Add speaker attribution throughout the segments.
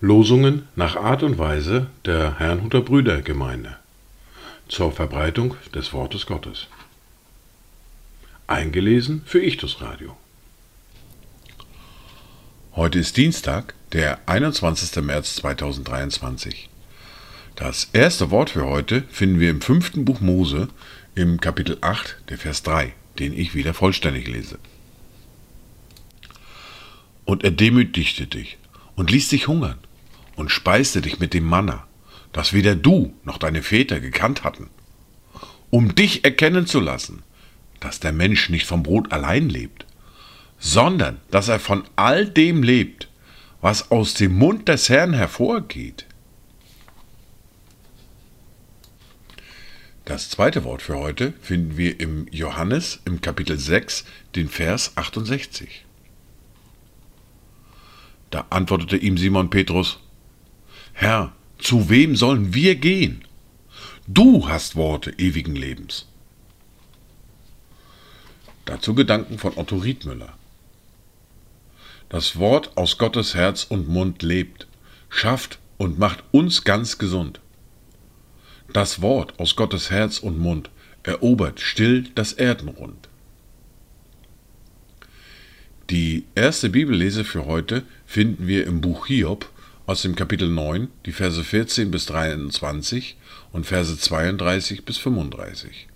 Speaker 1: Losungen nach Art und Weise der Herrnhuter Brüdergemeinde zur Verbreitung des Wortes Gottes. Eingelesen für Ichtus Radio. Heute ist Dienstag, der 21. März 2023. Das erste Wort für heute finden wir im fünften Buch Mose im Kapitel 8, der Vers 3, den ich wieder vollständig lese. Und er demütigte dich und ließ dich hungern und speiste dich mit dem Manna, das weder du noch deine Väter gekannt hatten, um dich erkennen zu lassen, dass der Mensch nicht vom Brot allein lebt, sondern dass er von all dem lebt, was aus dem Mund des Herrn hervorgeht. Das zweite Wort für heute finden wir im Johannes im Kapitel 6, den Vers 68. Da antwortete ihm Simon Petrus, Herr, zu wem sollen wir gehen? Du hast Worte ewigen Lebens. Dazu Gedanken von Otto Riedmüller. Das Wort aus Gottes Herz und Mund lebt, schafft und macht uns ganz gesund. Das Wort aus Gottes Herz und Mund erobert still das Erdenrund. Die erste Bibellese für heute finden wir im Buch Hiob aus dem Kapitel 9, die Verse 14 bis 23 und Verse 32 bis 35.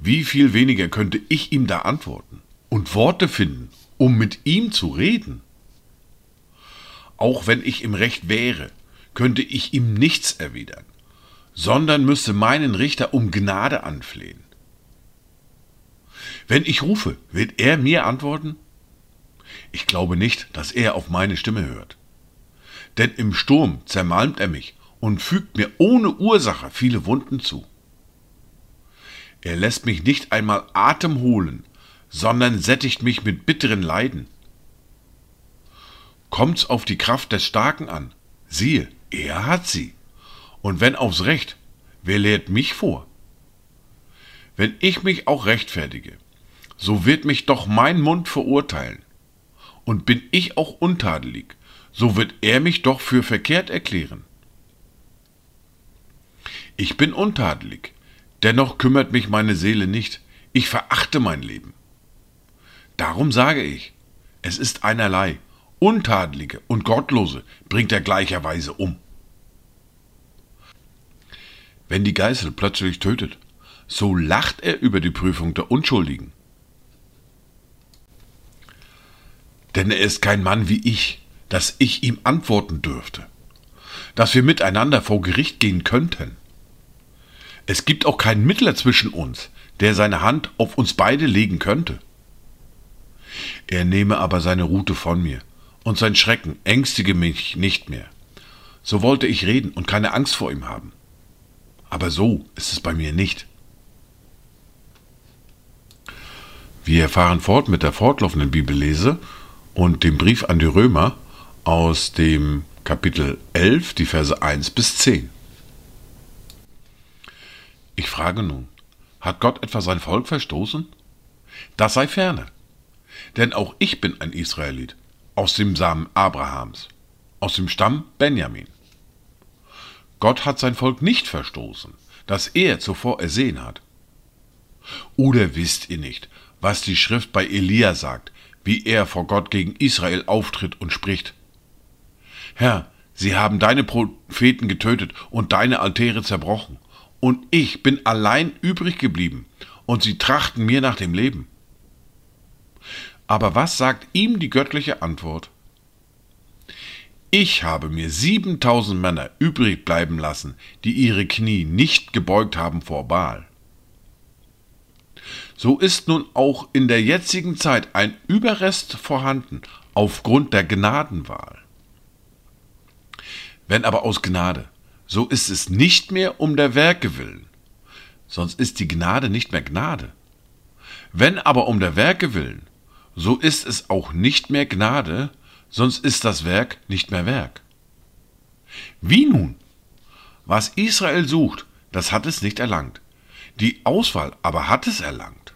Speaker 1: Wie viel weniger könnte ich ihm da antworten und Worte finden, um mit ihm zu reden? Auch wenn ich im Recht wäre, könnte ich ihm nichts erwidern, sondern müsste meinen Richter um Gnade anflehen. Wenn ich rufe, wird er mir antworten? Ich glaube nicht, dass er auf meine Stimme hört. Denn im Sturm zermalmt er mich und fügt mir ohne Ursache viele Wunden zu. Er lässt mich nicht einmal Atem holen, sondern sättigt mich mit bitteren Leiden. Kommt's auf die Kraft des Starken an, siehe, er hat sie. Und wenn aufs Recht, wer lehrt mich vor? Wenn ich mich auch rechtfertige, so wird mich doch mein Mund verurteilen. Und bin ich auch untadelig, so wird er mich doch für verkehrt erklären. Ich bin untadelig, dennoch kümmert mich meine Seele nicht, ich verachte mein Leben. Darum sage ich, es ist einerlei, Untadelige und Gottlose bringt er gleicherweise um. Wenn die Geißel plötzlich tötet, so lacht er über die Prüfung der Unschuldigen. Denn er ist kein Mann wie ich, dass ich ihm antworten dürfte, dass wir miteinander vor Gericht gehen könnten. Es gibt auch keinen Mittler zwischen uns, der seine Hand auf uns beide legen könnte. Er nehme aber seine Rute von mir, und sein Schrecken ängstige mich nicht mehr. So wollte ich reden und keine Angst vor ihm haben. Aber so ist es bei mir nicht. Wir erfahren fort mit der fortlaufenden Bibellese und dem Brief an die Römer aus dem Kapitel 11, die Verse 1 bis 10. Ich frage nun, hat Gott etwa sein Volk verstoßen? Das sei ferne. Denn auch ich bin ein Israelit aus dem Samen Abrahams, aus dem Stamm Benjamin. Gott hat sein Volk nicht verstoßen, das er zuvor ersehen hat. Oder wisst ihr nicht, was die Schrift bei Elia sagt, wie er vor Gott gegen Israel auftritt und spricht? Herr, sie haben deine Propheten getötet und deine Altäre zerbrochen, und ich bin allein übrig geblieben, und sie trachten mir nach dem Leben. Aber was sagt ihm die göttliche Antwort? Ich habe mir siebentausend Männer übrig bleiben lassen, die ihre Knie nicht gebeugt haben vor Baal. So ist nun auch in der jetzigen Zeit ein Überrest vorhanden aufgrund der Gnadenwahl. Wenn aber aus Gnade, so ist es nicht mehr um der Werke willen, sonst ist die Gnade nicht mehr Gnade. Wenn aber um der Werke willen, so ist es auch nicht mehr Gnade, sonst ist das Werk nicht mehr Werk. Wie nun? Was Israel sucht, das hat es nicht erlangt. Die Auswahl aber hat es erlangt.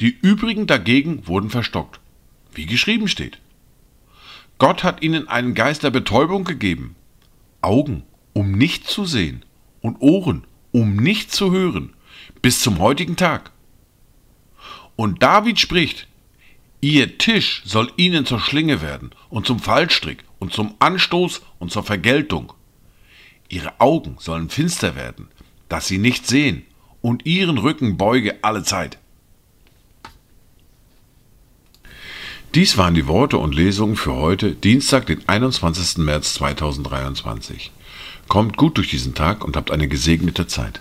Speaker 1: Die übrigen dagegen wurden verstockt, wie geschrieben steht. Gott hat ihnen einen Geist der Betäubung gegeben, Augen, um nicht zu sehen, und Ohren, um nicht zu hören, bis zum heutigen Tag. Und David spricht, Ihr Tisch soll ihnen zur Schlinge werden und zum Fallstrick und zum Anstoß und zur Vergeltung. Ihre Augen sollen finster werden, dass sie nicht sehen, und ihren Rücken beuge alle Zeit. Dies waren die Worte und Lesungen für heute, Dienstag, den 21. März 2023. Kommt gut durch diesen Tag und habt eine gesegnete Zeit.